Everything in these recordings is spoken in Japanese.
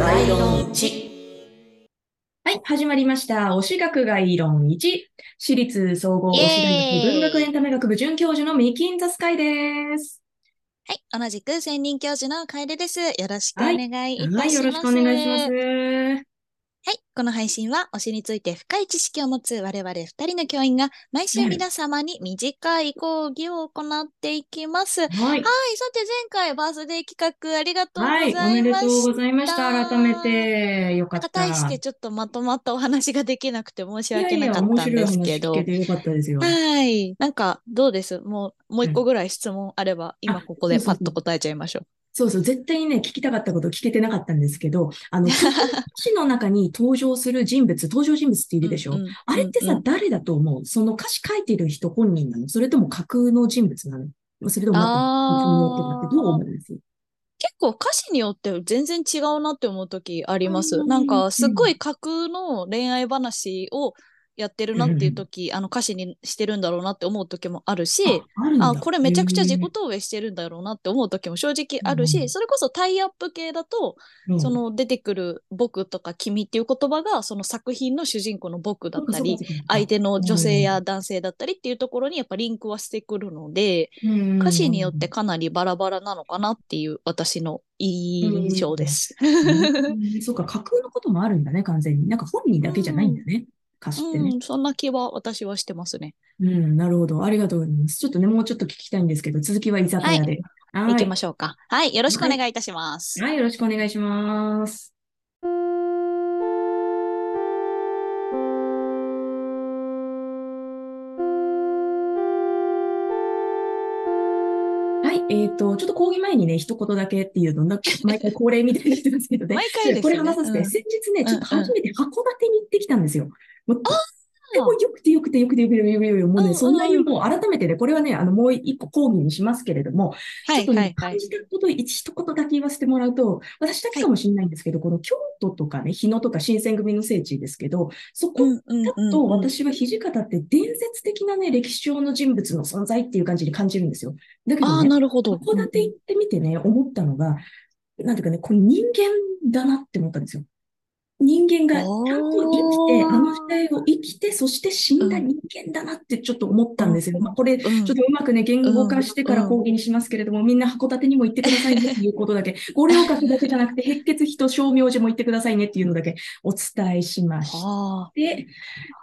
概論1。はい、始まりました。推し学概論1。私立総合推し大学文学エンタメ学部准教授のミキンザスカイです。はい。同じく専任教授の楓です。よろしくお願いいたします。はい、よろしくお願いします。はい。この配信は推しについて深い知識を持つ我々二人の教員が毎週皆様に短い講義を行っていきます。はい。はい。さて前回バースデー企画ありがとうごはい、ざいました。おめでとうございました。改めて、よかった。対してちょっとまとまったお話ができなくて申し訳いやいやなかったんですけど。い話聞けてよかったですよ。はい。なんか、どうです？もう、もう一個ぐらい質問あれば、今ここでパッと答えちゃいましょう。そうそう、絶対にね、聞きたかったこと聞けてなかったんですけど、あの、詩の中に登場する人物、登場人物っているでしょ、うんうんあれってさ、うんうん誰だと思う？その歌詞書いてる人本人なの？それとも架空の人物なの？それともなんか、どう思うんです？結構歌詞によって全然違うなって思う時あります。うんなんかすっごい架空の恋愛話をやってるなっていう時、あの歌詞にしてるんだろうなって思う時もあるし、あこれめちゃくちゃ自己へ投影してるんだろうなって思う時も正直あるし、うんそれこそタイアップ系だと、ーうん。その出てくる僕とか君っていう言葉がその作品の主人公の僕だったり、相手の女性や男性だったりっていうところにやっぱリンクはしてくるので、歌詞によってかなりバラバラなのかなっていう私の印象です。うん。そうか、架空のこともあるんだね、完全に。なんか本人だけじゃないんだね、歌詞ってね。うん、そんな気は私はしてますね。うん、なるほど。ありがとうございます。ちょっとね、もうちょっと聞きたいんですけど、続きは居酒屋で。はい。行きましょうか。はい、よろしくお願いいたします。はい、よろしくお願いします。はい、えっ、と、ちょっと講義前にね、一言だけっていうの、なんか毎回恒例みたいになってますけどね。毎回ですこれ。話させて、うん先日ね、ちょっと初めて函館に行ってきたんですよ。もうでもよくてよくてよくてよくてよくてよくてよくて、もうね、そんなにもう改めてね、これはね、あの、もう一個講義にしますけれども、はいちょっとね。感じたこと、一一言だけ言わせてもらうと、私だけかもしれないんですけど、この京都とかね、日野とか新選組の聖地ですけど、そこだうんと私は土方って伝説的なね、歴史上の人物の存在っていう感じに感じるんですよ。だけどね、なるほど。函館行ってみてね、思ったのが、なんていうかね、これ人間だなって思ったんですよ。人間がちゃんと生きて、あの時代を生きて、そして死んだ人間だなってちょっと思ったんですよ。まあ、これ、ちうん。ょっとうまくね、言語化してから講義にしますけれども、みんな函館にも行ってくださいねっていうことだけ、五稜郭だけじゃなくて、白血比と称名寺も行ってくださいねっていうのだけお伝えしました。あで、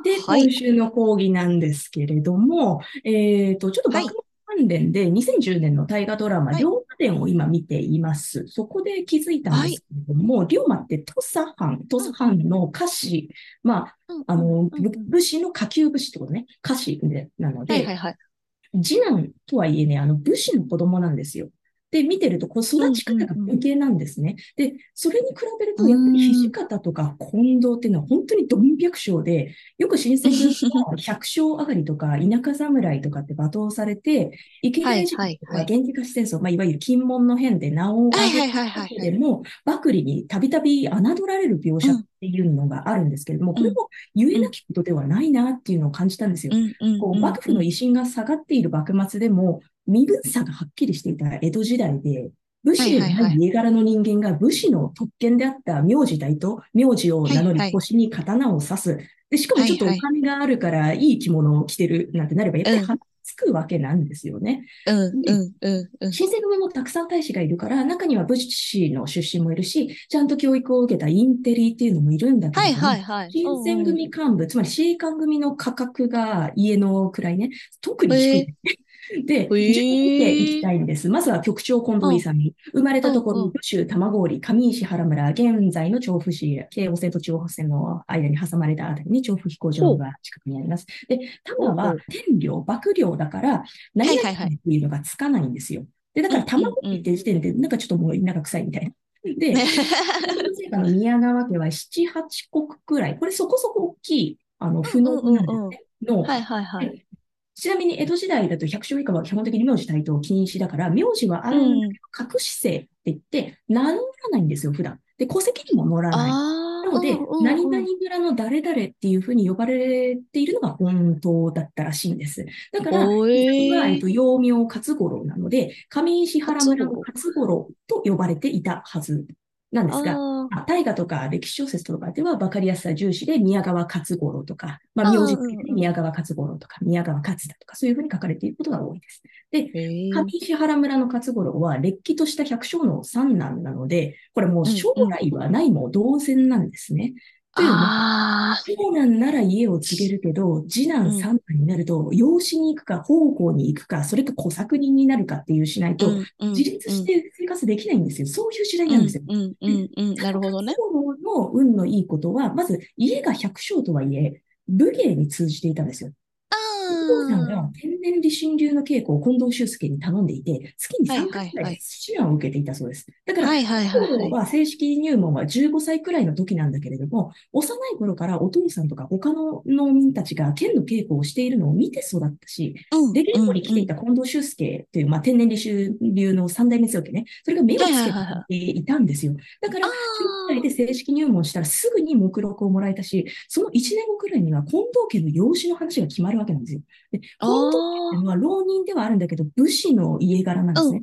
で、はい。今週の講義なんですけれども、えっと、ちょっとはい。学問関連で2010年の大河ドラマ、はい龍馬伝を今見ています。そこで気づいたんですけれども、龍馬って土佐藩、土佐藩の家臣、まあ、あ、あの、武士の下級武士ってことね、家臣で、なので、はいはいはい。次男とはいえね、あの、武士の子供なんですよ。で、見てると、こう、育ち方が武家なんですね。で、それに比べると、やっぱり土方とか近藤っていうのは本当にドン百姓で、よく新選組の 百姓上がりとか、田舎侍とかって罵倒されて、池田事件とか源氏貸し戦争、まあ、いわゆる金門の変で名を上げはいはいはいはいたでも、幕吏にたびたび侮られる描写っていうのがあるんですけれども、これも言えなきことではないなっていうのを感じたんですよ。うんうん。こう幕府の威信が下がっている幕末でも、身分差がはっきりしていた江戸時代で、武士でない家柄の人間が武士の特権であった名字代と名字を名乗り腰に刀を刺す。で、しかもちょっとお金があるからいい着物を着てるなんてなれば、やっぱりうん鼻つくわけなんですよね。うんうんうんうん。新選組もたくさん大使がいるから、中には武士の出身もいるし、ちゃんと教育を受けたインテリっていうのもいるんだけはいれども、はいはい。新選組幹部、つまり自衛官組の価格が家の位ね、特に低い。で、順に見ていきたいんです。まずは局長近藤勇。生まれたところ、うんうん武州玉郡、上石原村、現在の調布市、京王線と中央線の間に挟まれたあたりに調布飛行場が近くにあります。で、玉は天領、幕領だから、何々っていうのがつかないんですよ。で、だから玉郡って時点で、なんかちょっともう田舎臭いみたいな。で、の宮川家は7、8国くらい、これそこそこ大きい、あの、不能なんですね。の、はいはいはい。ちなみに江戸時代だと百姓以下は基本的に名字対等禁止だから、名字はあるんだけど、隠し姓って言って、名乗らないんですよ、普段。で、戸籍にも載らない。あなので、何々村の誰々っていうふうに呼ばれているのが本当だったらしいんです。だから、えっーと、幼名勝五郎なので、上石原村の勝五郎と呼ばれていたはずなんですが、大河とか歴史小説とかでは分かりやすさ重視で宮川勝五郎とか、まあ、名字付けで宮川勝五郎とか、宮川勝田とか、そういうふうに書かれていることが多いです。で、上石原村の勝五郎は、れっきとした百姓の三男なので、これもう将来はないも同然なんですね。長男なら家を継げるけど、次男三男になると、養子に行くか、奉公に行くか、それか小作人になるかっていうしないと、自立して生活できないんですよ。そういう時代なんですよ。なるほどね。の運のいいことは、まず家が百姓とはいえ、武芸に通じていたんですよ。お父さんが天然理心流の稽古を近藤修介に頼んでいて、月に3回くらい指南を受けていたそうです。だから、はいはいはいは正式入門は15歳くらいの時なんだけれども、幼い頃からお父さんとか他の農民たちが剣の稽古をしているのを見て育ったし、うん、で、稽古に来ていた近藤修介という、まあ、天然理心流の三代目強家ね、それが目をつけていたんですよ。だから、10歳で正式入門したらすぐに目録をもらえたし、その1年後くらいには近藤家の養子の話が決まるわけなんですよ。で、本当は浪人ではあるんだけど、武士の家柄なんですね。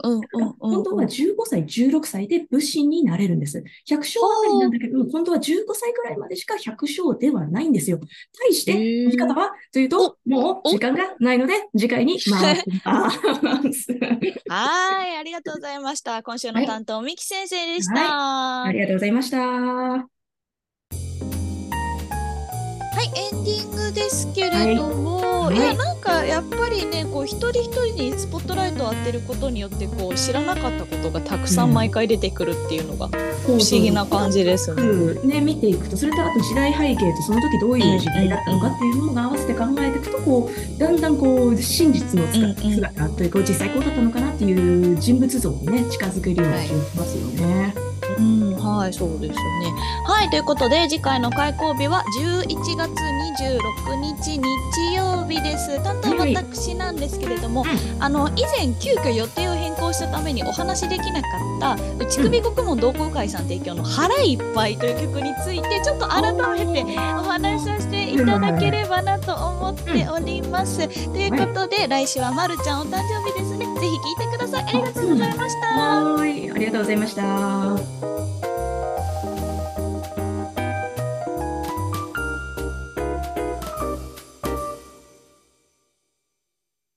本当は15歳、16歳で武士になれるんです。百姓ばかりなんだけど、本当は15歳くらいまでしか百姓ではないんですよ。対して、生き方はというと、もう時間がないので、次回に回します。はい、ありがとうございました。今週の担当、はい、三木先生でした、はい。ありがとうございました。はいエンディングですけれども、はい、いやなんかやっぱりねこう一人一人にスポットライトを当てることによってこう知らなかったことがたくさん毎回出てくるっていうのが不思議な感じですね。うん、ね見ていくとそれとあと時代背景とその時どういう時代だったのかっていうものが合わせて考えていくとこうだんだんこう真実の姿というか実際こうだったのかなっていう人物像にね近づけるような気がしますよね。はいうん、はい、そうですね。はい、ということで、次回の開講日は11月26日日曜日です。担当私なんですけれども、はい、あの以前急遽予定を変更したためにお話できなかった内首国門同好会さん提供の腹いっぱいという曲についてちょっと改めてお話しさせていただければなと思っております。ということで、来週はまるちゃんお誕生日ですね。ぜひ聴いてください。ありがとうございました。はい、ありがとうございました。